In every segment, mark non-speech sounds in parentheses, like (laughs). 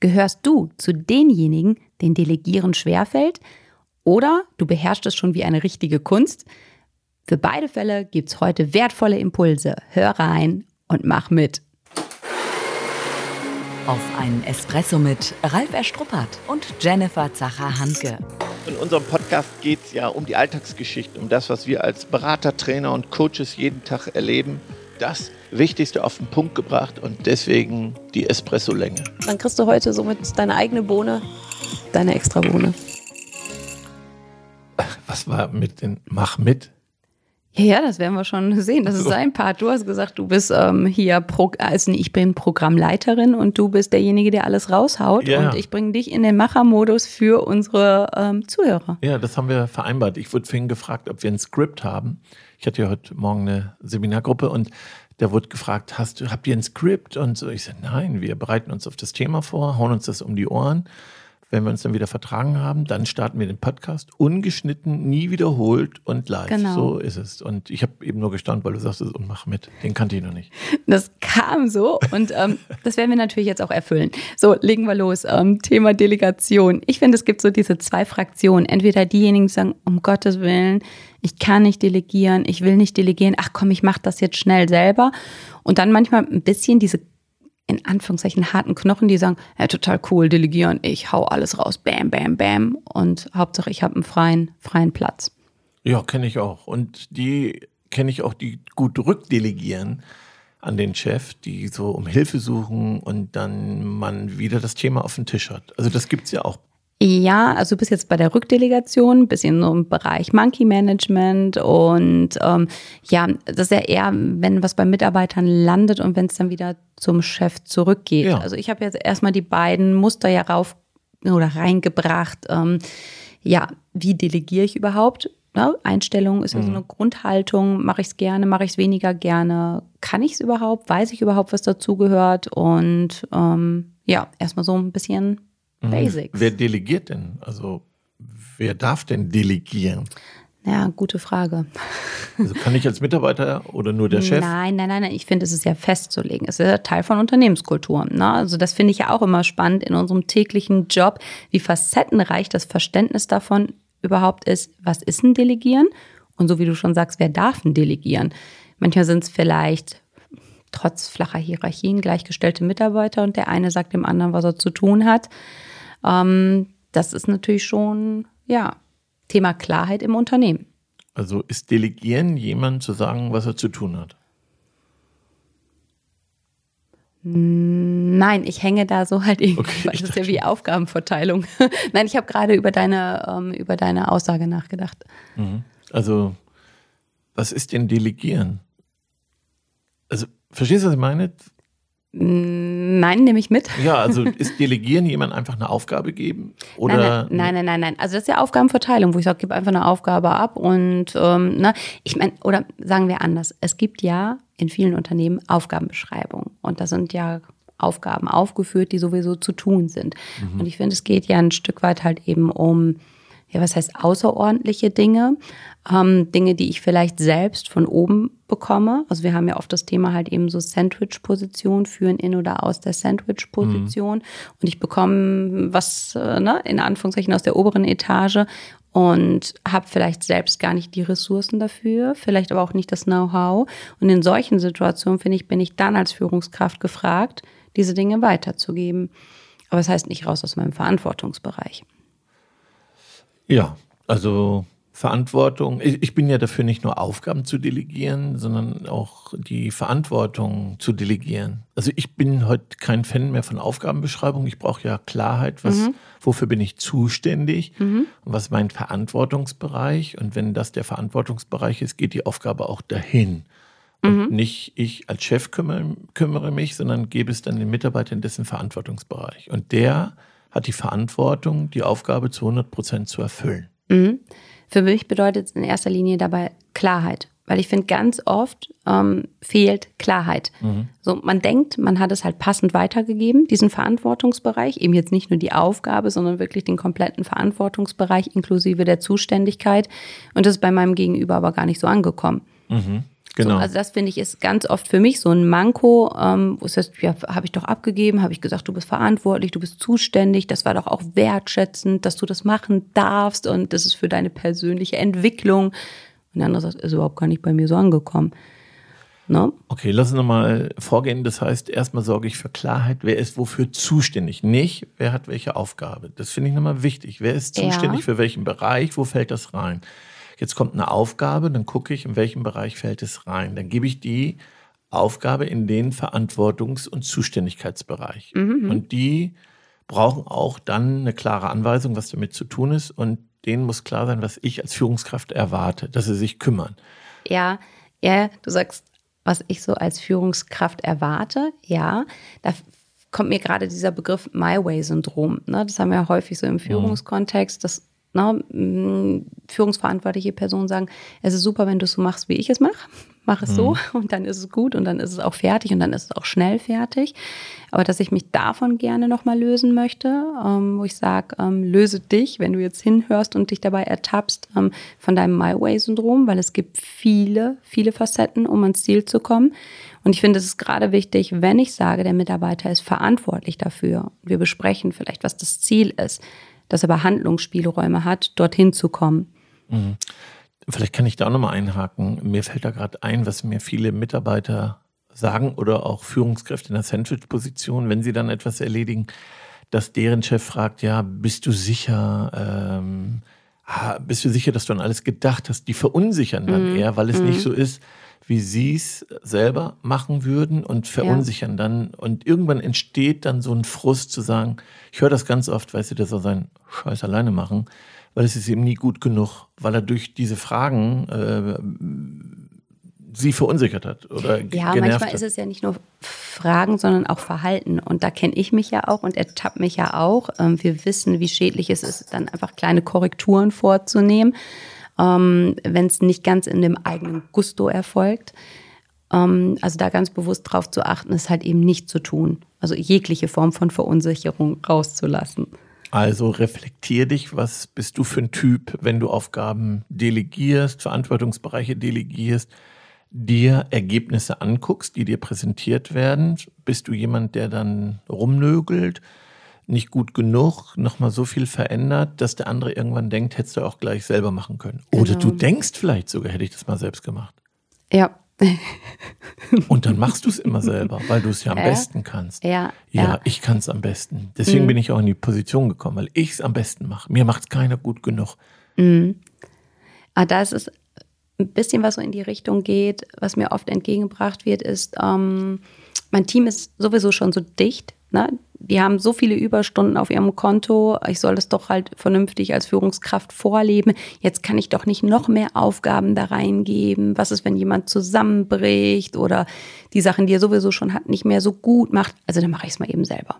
Gehörst du zu denjenigen, denen Delegieren schwerfällt? Oder du beherrschst es schon wie eine richtige Kunst? Für beide Fälle gibt es heute wertvolle Impulse. Hör rein und mach mit. Auf einen Espresso mit Ralf Erstruppert und Jennifer Zacher-Hanke. In unserem Podcast geht es ja um die Alltagsgeschichte, um das, was wir als Berater, Trainer und Coaches jeden Tag erleben. Das Wichtigste auf den Punkt gebracht und deswegen die Espresso-Länge. Dann kriegst du heute somit deine eigene Bohne, deine extra Bohne. Was war mit den Mach mit? Ja, ja, das werden wir schon sehen. Das ist sein Part. Du hast gesagt, du bist ähm, hier, Pro also ich bin Programmleiterin und du bist derjenige, der alles raushaut. Ja. Und ich bringe dich in den Machermodus für unsere ähm, Zuhörer. Ja, das haben wir vereinbart. Ich wurde vorhin gefragt, ob wir ein Skript haben. Ich hatte ja heute Morgen eine Seminargruppe und da wurde gefragt, hast habt ihr ein Skript? Und so, ich sagte, nein, wir bereiten uns auf das Thema vor, hauen uns das um die Ohren. Wenn wir uns dann wieder vertragen haben, dann starten wir den Podcast ungeschnitten, nie wiederholt und live. Genau. So ist es. Und ich habe eben nur gestaunt, weil du sagst, und mach mit. Den kannte ich noch nicht. Das kam so und ähm, (laughs) das werden wir natürlich jetzt auch erfüllen. So, legen wir los. Ähm, Thema Delegation. Ich finde, es gibt so diese zwei Fraktionen. Entweder diejenigen, die sagen, um Gottes Willen, ich kann nicht delegieren, ich will nicht delegieren, ach komm, ich mache das jetzt schnell selber. Und dann manchmal ein bisschen diese in Anführungszeichen harten Knochen, die sagen, ja, total cool, delegieren, ich hau alles raus, bam, bam, bam. Und Hauptsache, ich habe einen freien, freien Platz. Ja, kenne ich auch. Und die kenne ich auch, die gut rückdelegieren an den Chef, die so um Hilfe suchen und dann man wieder das Thema auf den Tisch hat. Also das gibt's ja auch. Ja, also du bist jetzt bei der Rückdelegation, bisschen so im Bereich Monkey Management und ähm, ja, das ist ja eher, wenn was bei Mitarbeitern landet und wenn es dann wieder zum Chef zurückgeht. Ja. Also ich habe jetzt erstmal die beiden Muster ja rauf oder reingebracht. Ähm, ja, wie delegiere ich überhaupt? Ne? Einstellung ist ja so eine Grundhaltung. Mache ich es gerne, mache ich es weniger gerne? Kann ich es überhaupt? Weiß ich überhaupt, was dazugehört? Und ähm, ja, erstmal so ein bisschen Basics. Wer delegiert denn? Also wer darf denn delegieren? Ja, gute Frage. Also kann ich als Mitarbeiter oder nur der Chef? Nein, nein, nein, nein. Ich finde, es ist ja festzulegen. Es ist ja Teil von Unternehmenskultur. Ne? Also das finde ich ja auch immer spannend in unserem täglichen Job, wie facettenreich das Verständnis davon überhaupt ist, was ist ein Delegieren? Und so wie du schon sagst, wer darf ein Delegieren? Manchmal sind es vielleicht trotz flacher Hierarchien gleichgestellte Mitarbeiter und der eine sagt dem anderen, was er zu tun hat. Ähm, das ist natürlich schon, ja, Thema Klarheit im Unternehmen. Also ist Delegieren jemand zu sagen, was er zu tun hat? Nein, ich hänge da so halt irgendwie, Okay, das ist ja wie Aufgabenverteilung. (laughs) Nein, ich habe gerade über deine, ähm, über deine Aussage nachgedacht. Also was ist denn Delegieren? Also verstehst du, was ich meine? Nein, nehme ich mit. Ja, also (laughs) ist Delegieren jemand einfach eine Aufgabe geben? Oder nein, nein, nein, nein, nein. Also das ist ja Aufgabenverteilung, wo ich sage, gib einfach eine Aufgabe ab und ähm, ne, ich meine, oder sagen wir anders, es gibt ja in vielen Unternehmen Aufgabenbeschreibungen und da sind ja Aufgaben aufgeführt, die sowieso zu tun sind. Und ich finde, es geht ja ein Stück weit halt eben um, ja, was heißt außerordentliche Dinge, ähm, Dinge, die ich vielleicht selbst von oben bekomme. Also wir haben ja oft das Thema halt eben so Sandwich-Position, führen in oder aus der Sandwich-Position. Und ich bekomme was, äh, ne, in Anführungszeichen aus der oberen Etage und habe vielleicht selbst gar nicht die Ressourcen dafür, vielleicht aber auch nicht das Know-how. Und in solchen Situationen, finde ich, bin ich dann als Führungskraft gefragt, diese Dinge weiterzugeben. Aber das heißt nicht raus aus meinem Verantwortungsbereich. Ja, also Verantwortung. Ich, bin ja dafür, nicht nur Aufgaben zu delegieren, sondern auch die Verantwortung zu delegieren. Also ich bin heute kein Fan mehr von Aufgabenbeschreibung. Ich brauche ja Klarheit, was, wofür bin ich zuständig und was ist mein Verantwortungsbereich. Und wenn das der Verantwortungsbereich ist, geht die Aufgabe auch dahin. Und nicht ich als Chef kümmere, kümmere mich, sondern gebe es dann den Mitarbeitern dessen Verantwortungsbereich. Und der hat die Verantwortung, die Aufgabe zu 100 Prozent zu erfüllen. Für mich bedeutet es in erster Linie dabei Klarheit. Weil ich finde, ganz oft ähm, fehlt Klarheit. So, man denkt, man hat es halt passend weitergegeben, diesen Verantwortungsbereich, eben jetzt nicht nur die Aufgabe, sondern wirklich den kompletten Verantwortungsbereich inklusive der Zuständigkeit. Und das ist bei meinem Gegenüber aber gar nicht so angekommen. Genau. So, also das finde ich ist ganz oft für mich so ein Manko, ähm, wo es heißt, ja, habe ich doch abgegeben, habe ich gesagt, du bist verantwortlich, du bist zuständig, das war doch auch wertschätzend, dass du das machen darfst und das ist für deine persönliche Entwicklung. Und der andere sagt, ist überhaupt gar nicht bei mir so angekommen. Ne? Okay, lass uns nochmal vorgehen. Das heißt, erstmal sorge ich für Klarheit, wer ist wofür zuständig, nicht wer hat welche Aufgabe. Das finde ich nochmal wichtig. Wer ist zuständig Ja. für welchen Bereich, wo fällt das rein? Jetzt kommt eine Aufgabe, dann gucke ich, in welchem Bereich fällt es rein. Dann gebe ich die Aufgabe in den Verantwortungs- und Zuständigkeitsbereich. Und die brauchen auch dann eine klare Anweisung, was damit zu tun ist. Und denen muss klar sein, was ich als Führungskraft erwarte, dass sie sich kümmern. Ja, ja, du sagst, was ich so als Führungskraft erwarte. Ja, da kommt mir gerade dieser Begriff My Way-Syndrom. Ne? Das haben wir ja häufig so im Führungskontext, dass ne, führungsverantwortliche Personen sagen, es ist super, wenn du es so machst, wie ich es mache. Mach es so (laughs) und dann ist es gut und dann ist es auch fertig und dann ist es auch schnell fertig. Aber dass ich mich davon gerne nochmal lösen möchte, ähm, wo ich sage, ähm, löse dich, wenn du jetzt hinhörst und dich dabei ertappst, ähm, von deinem My Way-Syndrom, weil es gibt viele, viele Facetten, um ans Ziel zu kommen. Und ich finde, es ist gerade wichtig, wenn ich sage, der Mitarbeiter ist verantwortlich dafür. Wir besprechen vielleicht, was das Ziel ist, dass er aber Handlungsspielräume hat, dorthin zu kommen. Vielleicht kann ich da auch nochmal einhaken. Mir fällt da gerade ein, was mir viele Mitarbeiter sagen oder auch Führungskräfte in der Sandwich-Position, wenn sie dann etwas erledigen, dass deren Chef fragt, ja, bist du sicher, ähm, bist du sicher, dass du an alles gedacht hast? Die verunsichern dann eher, weil es nicht so ist, wie sie es selber machen würden und verunsichern dann. Und irgendwann entsteht dann so ein Frust zu sagen, ich höre das ganz oft, weißt du, der soll seinen Scheiß alleine machen, weil es ist ihm nie gut genug, weil er durch diese Fragen äh, sie verunsichert hat oder Ja, manchmal hat. ist es ja nicht nur Fragen, sondern auch Verhalten. Und da kenne ich mich ja auch und ertappe mich ja auch. Ähm, Wir wissen, wie schädlich es ist, dann einfach kleine Korrekturen vorzunehmen, ähm, wenn es nicht ganz in dem eigenen Gusto erfolgt. Ähm, Also da ganz bewusst drauf zu achten, ist halt eben nicht zu tun. Also jegliche Form von Verunsicherung rauszulassen. Also reflektier dich, was bist du für ein Typ, wenn du Aufgaben delegierst, Verantwortungsbereiche delegierst, dir Ergebnisse anguckst, die dir präsentiert werden. Bist du jemand, der dann rumnögelt, nicht gut genug, nochmal so viel verändert, dass der andere irgendwann denkt, hättest du auch gleich selber machen können. Oder Genau. du denkst vielleicht sogar, hätte ich das mal selbst gemacht. Ja, (laughs) Und dann machst du es immer selber, weil du es ja am Ja. besten kannst. ja, Ja, ja. ich kann es am besten. Deswegen bin ich auch in die Position gekommen, weil ich es am besten mache. Mir macht es keiner gut genug. Aber da ist es ein bisschen, was so in die Richtung geht, was mir oft entgegengebracht wird, ist, ähm, mein Team ist sowieso schon so dicht. Ne? Die haben so viele Überstunden auf ihrem Konto. Ich soll das doch halt vernünftig als Führungskraft vorleben. Jetzt kann ich doch nicht noch mehr Aufgaben da reingeben. Was ist, wenn jemand zusammenbricht oder die Sachen, die er sowieso schon hat, nicht mehr so gut macht? Also dann mache ich es mal eben selber.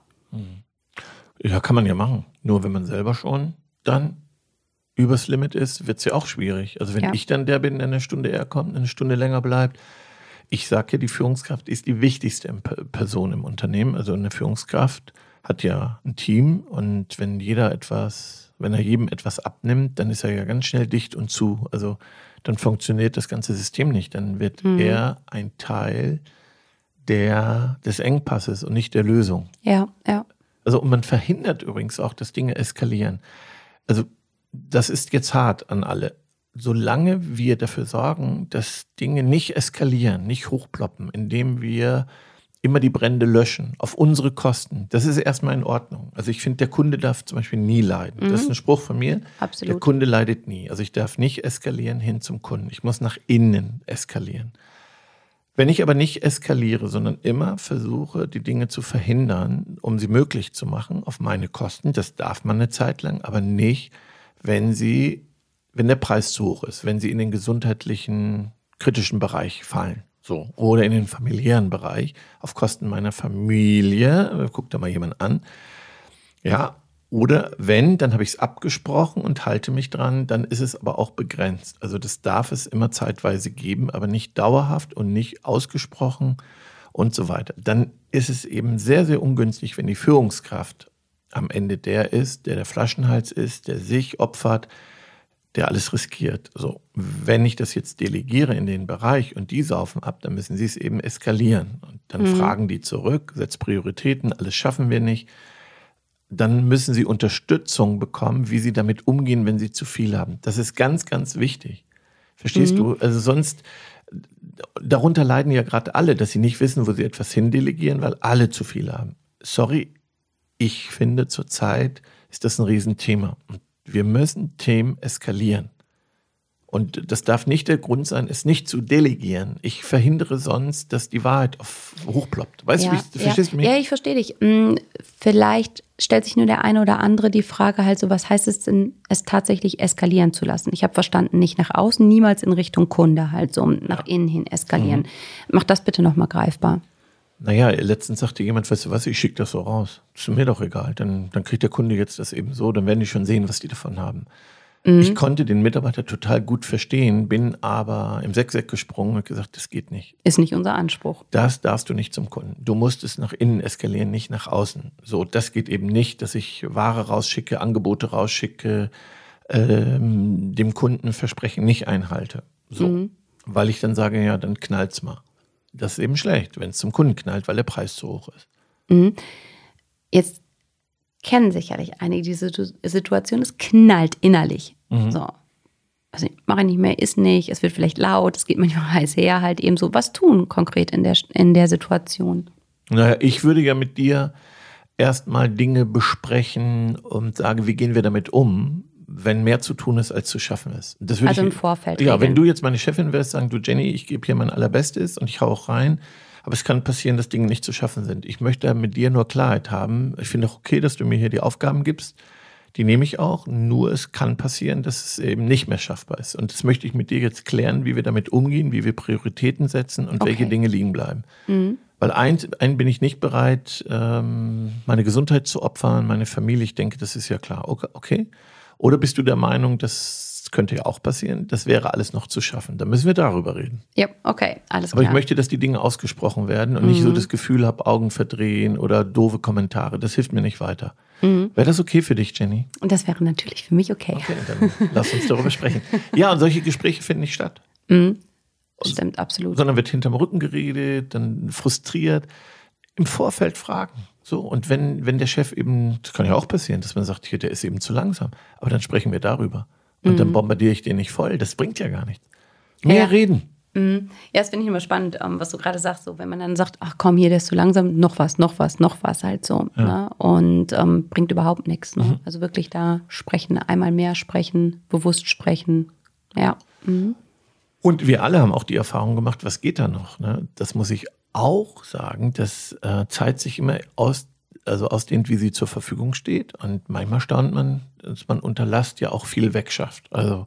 Ja, kann man ja machen. Nur wenn man selber schon dann übers Limit ist, wird es ja auch schwierig. Also wenn Ja. ich dann der bin, der eine Stunde eher kommt, eine Stunde länger bleibt. Ich sage ja, die Führungskraft ist die wichtigste Person im Unternehmen. Also eine Führungskraft hat ja ein Team und wenn jeder etwas, wenn er jedem etwas abnimmt, dann ist er ja ganz schnell dicht und zu. Also dann funktioniert das ganze System nicht. Dann wird er ein Teil der, des Engpasses und nicht der Lösung. Ja, ja. Also und man verhindert übrigens auch, dass Dinge eskalieren. Also das ist jetzt hart an alle. Solange wir dafür sorgen, dass Dinge nicht eskalieren, nicht hochploppen, indem wir immer die Brände löschen, auf unsere Kosten, das ist erstmal in Ordnung. Also ich finde, der Kunde darf zum Beispiel nie leiden. Das ist ein Spruch von mir. Absolut. Der Kunde leidet nie. Also ich darf nicht eskalieren hin zum Kunden. Ich muss nach innen eskalieren. Wenn ich aber nicht eskaliere, sondern immer versuche, die Dinge zu verhindern, um sie möglich zu machen, auf meine Kosten, das darf man eine Zeit lang, aber nicht, wenn sie, wenn der Preis zu hoch ist, wenn sie in den gesundheitlichen, kritischen Bereich fallen. So. Oder in den familiären Bereich, auf Kosten meiner Familie, guckt da mal jemand an. Ja, oder wenn, dann habe ich es abgesprochen und halte mich dran, dann ist es aber auch begrenzt. Also das darf es immer zeitweise geben, aber nicht dauerhaft und nicht ausgesprochen und so weiter. Dann ist es eben sehr, sehr ungünstig, wenn die Führungskraft am Ende der ist, der der Flaschenhals ist, der sich opfert, der alles riskiert. So, wenn ich das jetzt delegiere in den Bereich und die saufen ab, dann müssen sie es eben eskalieren. Und dann mhm. fragen die zurück, setzt Prioritäten, alles schaffen wir nicht. Dann müssen sie Unterstützung bekommen, wie sie damit umgehen, wenn sie zu viel haben. Das ist ganz, ganz wichtig. Verstehst mhm. du? Also sonst, darunter leiden ja gerade alle, dass sie nicht wissen, wo sie etwas hindelegieren, weil alle zu viel haben. Sorry, ich finde zurzeit ist das ein Riesenthema. Und wir müssen Themen eskalieren. Und das darf nicht der Grund sein, es nicht zu delegieren. Ich verhindere sonst, dass die Wahrheit hochploppt. Weißt ja, du, verstehst ja. du mich? Ja, ich verstehe dich. Hm, vielleicht stellt sich nur der eine oder andere die Frage halt so, was heißt es denn, es tatsächlich eskalieren zu lassen? Ich habe verstanden, nicht nach außen, niemals in Richtung Kunde halt so, nach ja. innen hin eskalieren. Mhm. Mach das bitte nochmal greifbar. Naja, letztens sagte jemand, weißt du was, ich schicke das so raus. ist mir doch egal. Dann, dann kriegt der Kunde jetzt das eben so, dann werden die schon sehen, was die davon haben. Mhm. Ich konnte den Mitarbeiter total gut verstehen, bin aber im Sechseck gesprungen und gesagt, das geht nicht. Ist nicht unser Anspruch. Das darfst du nicht zum Kunden. Du musst es nach innen eskalieren, nicht nach außen. So, das geht eben nicht, dass ich Ware rausschicke, Angebote rausschicke, ähm, dem Kunden Versprechen nicht einhalte. So. Mhm. Weil ich dann sage, ja, dann knallt's mal. Das ist eben schlecht, wenn es zum Kunden knallt, weil der Preis zu hoch ist. Mhm. Jetzt kennen sicherlich einige diese Situation, es knallt innerlich. Mhm. So. Also mache ich nicht mehr, ist nicht, es wird vielleicht laut, es geht manchmal (laughs) heiß her, halt eben so. Was tun konkret in der, in der Situation? Naja, ich würde ja mit dir erstmal Dinge besprechen und sagen, wie gehen wir damit um, wenn mehr zu tun ist, als zu schaffen ist. also im Vorfeld. Ja, regeln. wenn du jetzt meine Chefin wärst, sagen du, Jenny, ich gebe hier mein Allerbestes und ich hau auch rein. Aber es kann passieren, dass Dinge nicht zu schaffen sind. Ich möchte mit dir nur Klarheit haben. Ich finde auch okay, dass du mir hier die Aufgaben gibst. Die nehme ich auch. Nur es kann passieren, dass es eben nicht mehr schaffbar ist. Und das möchte ich mit dir jetzt klären, wie wir damit umgehen, wie wir Prioritäten setzen und okay. welche Dinge liegen bleiben. Mhm. Weil eins, einen bin ich nicht bereit, ähm, meine Gesundheit zu opfern, meine Familie. Ich denke, das ist ja klar. Okay. Oder bist du der Meinung, das könnte ja auch passieren, das wäre alles noch zu schaffen? Da müssen wir darüber reden. Ja, okay, alles klar. Aber ich möchte, dass die Dinge ausgesprochen werden und mhm. nicht so mhm. das Gefühl habe, Augen verdrehen oder doofe Kommentare. Das hilft mir nicht weiter. Mhm. Wäre das okay für dich, Jenny? Und das wäre natürlich für mich okay. Okay, dann lass uns darüber sprechen. Ja, und solche Gespräche finden nicht statt. Mhm. Stimmt, absolut. Sondern wird hinterm Rücken geredet, dann frustriert. Im Vorfeld fragen. So, und wenn, wenn der Chef eben, das kann ja auch passieren, dass man sagt, hier, der ist eben zu langsam, aber dann sprechen wir darüber. Und mhm. dann bombardiere ich den nicht voll. Das bringt ja gar nichts. Mehr ja. reden. Mhm. Ja, das finde ich immer spannend, ähm, was du gerade sagst, so wenn man dann sagt, ach komm, hier, der ist zu langsam, noch was, noch was, noch was halt so. Ja. Ne? Und ähm, bringt überhaupt nichts. Ne? Mhm. Also wirklich da sprechen, einmal mehr sprechen, bewusst sprechen. Ja. Mhm. Und wir alle haben auch die Erfahrung gemacht, was geht da noch? Ne? Das muss ich auch sagen, dass äh, Zeit sich immer aus, also ausdehnt, wie sie zur Verfügung steht. Und manchmal staunt man, dass man unter Last ja auch viel wegschafft. Also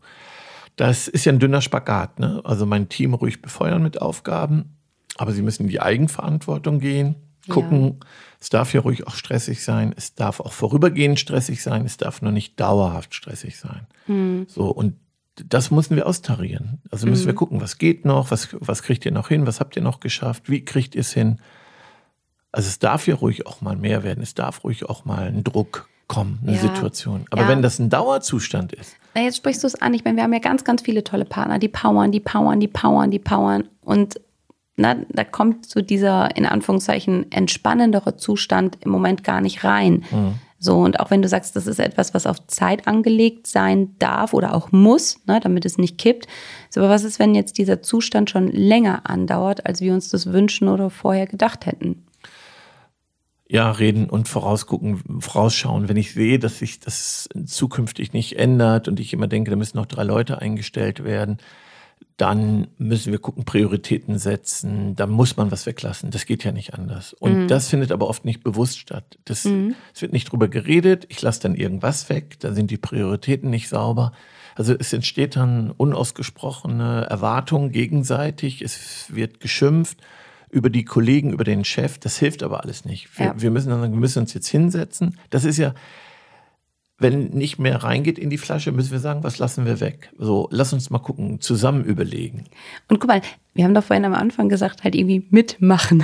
das ist ja ein dünner Spagat. Ne? Also mein Team ruhig befeuern mit Aufgaben, aber sie müssen in die Eigenverantwortung gehen, gucken. Ja. Es darf ja ruhig auch stressig sein. Es darf auch vorübergehend stressig sein. Es darf nur nicht dauerhaft stressig sein. Mhm. So und das müssen wir austarieren. Also müssen mhm. wir gucken, was geht noch, was, was kriegt ihr noch hin, was habt ihr noch geschafft, wie kriegt ihr es hin. Also es darf ja ruhig auch mal mehr werden, es darf ruhig auch mal ein Druck kommen, eine ja. Situation. Aber ja. wenn das ein Dauerzustand ist. Na, jetzt sprichst du es an. Ich meine, wir haben ja ganz, ganz viele tolle Partner, die powern, die powern, die powern, die powern. Und na, da kommt so dieser, in Anführungszeichen, entspannendere Zustand im Moment gar nicht rein. Mhm. So, und auch wenn du sagst, das ist etwas, was auf Zeit angelegt sein darf oder auch muss, ne, damit es nicht kippt. So, aber was ist, wenn jetzt dieser Zustand schon länger andauert, als wir uns das wünschen oder vorher gedacht hätten? Ja, reden und vorausgucken, vorausschauen. Wenn ich sehe, dass sich das zukünftig nicht ändert und ich immer denke, da müssen noch drei Leute eingestellt werden, dann müssen wir gucken, Prioritäten setzen, da muss man was weglassen. Das geht ja nicht anders. Und mhm. das findet aber oft nicht bewusst statt. Das, mhm. Es wird nicht drüber geredet, ich lasse dann irgendwas weg, da sind die Prioritäten nicht sauber. Also es entsteht dann unausgesprochene Erwartung gegenseitig, es wird geschimpft über die Kollegen, über den Chef. Das hilft aber alles nicht. Wir, ja. wir müssen dann, wir müssen uns jetzt hinsetzen. Das ist ja, wenn nicht mehr reingeht in die Flasche, müssen wir sagen, was lassen wir weg? So, lass uns mal gucken, zusammen überlegen. Und guck mal, wir haben doch vorhin am Anfang gesagt, halt irgendwie mitmachen.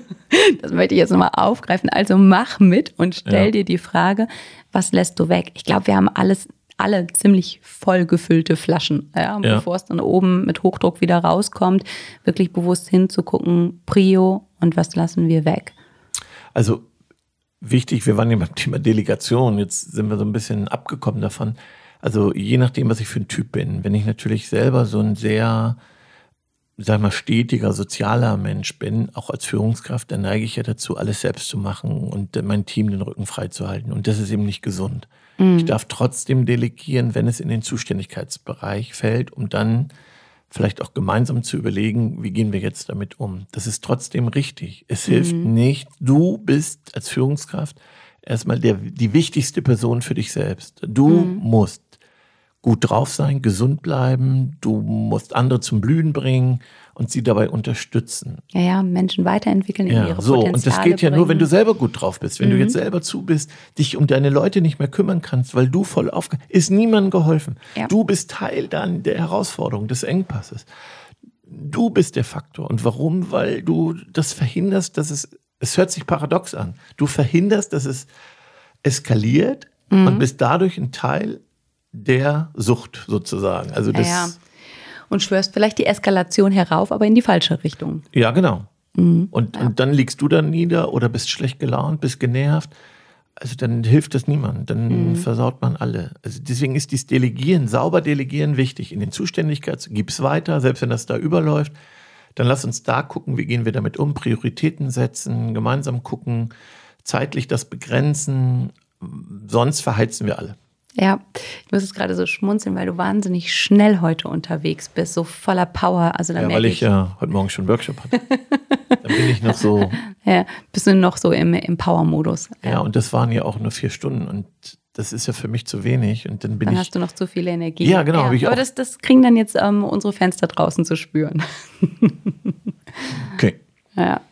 (laughs) das möchte ich jetzt nochmal aufgreifen. Also mach mit und stell ja. dir die Frage, was lässt du weg? Ich glaube, wir haben alles alle ziemlich voll gefüllte Flaschen. Ja, Ja. Bevor es dann oben mit Hochdruck wieder rauskommt, wirklich bewusst hinzugucken, Prio und was lassen wir weg. Also wichtig, wir waren ja beim (laughs) Thema Delegation, jetzt sind wir so ein bisschen abgekommen davon. Also je nachdem, was ich für ein Typ bin, wenn ich natürlich selber so ein sehr, sag mal, stetiger, sozialer Mensch bin, auch als Führungskraft, dann neige ich ja dazu, alles selbst zu machen und äh, mein Team den Rücken frei zu halten. Und das ist eben nicht gesund. Ich darf trotzdem delegieren, wenn es in den Zuständigkeitsbereich fällt, um dann vielleicht auch gemeinsam zu überlegen, wie gehen wir jetzt damit um. Das ist trotzdem richtig. Es hilft nicht, du bist als Führungskraft erstmal der, die wichtigste Person für dich selbst. Du musst gut drauf sein, gesund bleiben, du musst andere zum Blühen bringen und sie dabei unterstützen. Ja, ja, Menschen weiterentwickeln in Ja, ihre so, Potenziale und das geht ja nur, wenn du bringen. selber gut drauf bist. Wenn du jetzt selber zu bist, dich um deine Leute nicht mehr kümmern kannst, weil du voll auf, ist niemandem geholfen. Ja. Du bist Teil dann der Herausforderung, des Engpasses. Du bist der Faktor. Und warum? Weil du das verhinderst, dass es, es hört sich paradox an. Du verhinderst, dass es eskaliert Mhm. und bist dadurch ein Teil der Sucht sozusagen. Also das, Ja, ja. Und schwörst vielleicht die Eskalation herauf, aber in die falsche Richtung. Ja, genau. Mhm. Und, und dann liegst du dann nieder oder bist schlecht gelaunt, bist genervt. Also dann hilft das niemand, dann Mhm. versaut man alle. Also deswegen ist dieses Delegieren, sauber delegieren wichtig. In den Zuständigkeits gib's weiter, selbst wenn das da überläuft. Dann lass uns da gucken, wie gehen wir damit um, Prioritäten setzen, gemeinsam gucken, zeitlich das begrenzen. Sonst verheizen wir alle. Ja, ich muss jetzt gerade so schmunzeln, weil du wahnsinnig schnell heute unterwegs bist, so voller Power. Also Ja, weil ich, ich ja heute Morgen schon einen Workshop hatte. dann bin ich noch so, (laughs) ja, bist du noch so im, im Power-Modus. Ja, und das waren ja auch nur vier Stunden und das ist ja für mich zu wenig. Und dann bin Dann ich. hast du noch zu viel Energie. Ja, genau, hab ich Aber das, das kriegen dann jetzt ähm, unsere Fans da draußen zu spüren. Okay. (laughs) Ja.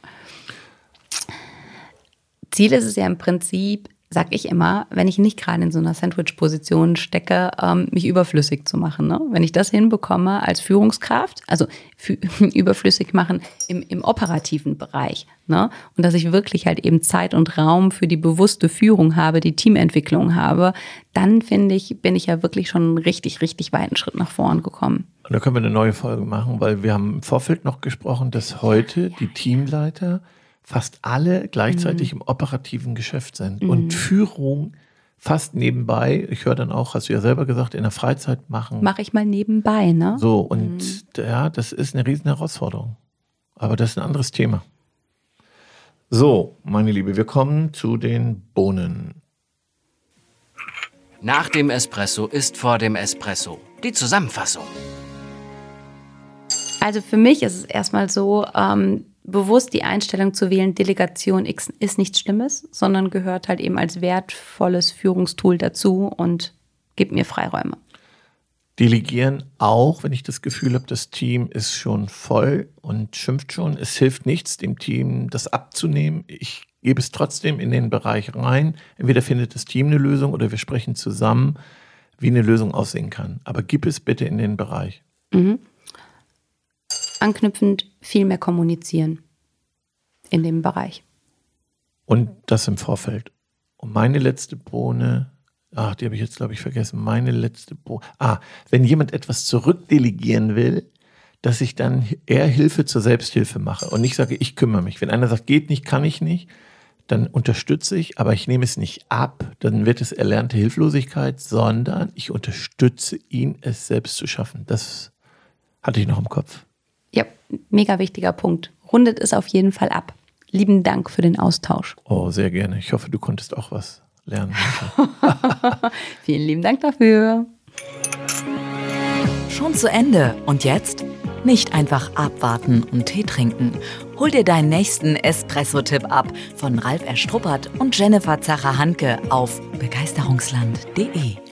Ziel ist es ja im Prinzip, sag ich immer, wenn ich nicht gerade in so einer Sandwich-Position stecke, ähm, mich überflüssig zu machen. Ne? Wenn ich das hinbekomme als Führungskraft, also (laughs) überflüssig machen im, im operativen Bereich, ne? und dass ich wirklich halt eben Zeit und Raum für die bewusste Führung habe, die Teamentwicklung habe, dann finde ich, bin ich ja wirklich schon einen richtig, richtig weiten Schritt nach vorn gekommen. Und da können wir eine neue Folge machen, weil wir haben im Vorfeld noch gesprochen, dass heute die Teamleiter fast alle gleichzeitig im operativen Geschäft sind und Führung fast nebenbei, ich höre dann auch, hast du ja selber gesagt, in der Freizeit machen. Mache ich mal nebenbei, ne? So, und ja, das ist eine riesen Herausforderung. Aber das ist ein anderes Thema. So, meine Liebe, wir kommen zu den Bohnen. Nach dem Espresso ist vor dem Espresso. Die Zusammenfassung. Also für mich ist es erstmal so, ähm, bewusst die Einstellung zu wählen, Delegation X ist nichts Schlimmes, sondern gehört halt eben als wertvolles Führungstool dazu und gibt mir Freiräume. Delegieren auch, wenn ich das Gefühl habe, das Team ist schon voll und schimpft schon. Es hilft nichts, dem Team das abzunehmen. Ich gebe es trotzdem in den Bereich rein. Entweder findet das Team eine Lösung oder wir sprechen zusammen, wie eine Lösung aussehen kann. Aber gib es bitte in den Bereich. Anknüpfend viel mehr kommunizieren in dem Bereich. Und das im Vorfeld. Und meine letzte Bohne, ach, die habe ich jetzt, glaube ich, vergessen. Meine letzte Bohne. Ah, wenn jemand etwas zurückdelegieren will, dass ich dann eher Hilfe zur Selbsthilfe mache und nicht sage, ich kümmere mich. Wenn einer sagt, geht nicht, kann ich nicht, dann unterstütze ich, aber ich nehme es nicht ab, dann wird es erlernte Hilflosigkeit, sondern ich unterstütze ihn, es selbst zu schaffen. Das hatte ich noch im Kopf. Mega wichtiger Punkt. Rundet es auf jeden Fall ab. Lieben Dank für den Austausch. Oh, sehr gerne. Ich hoffe, du konntest auch was lernen. (laughs) Vielen lieben Dank dafür. Schon zu Ende. Und jetzt? Nicht einfach abwarten und Tee trinken. Hol dir deinen nächsten Espresso-Tipp ab von Ralf Erstruppert und Jennifer Zacher-Hanke auf begeisterungsland.de.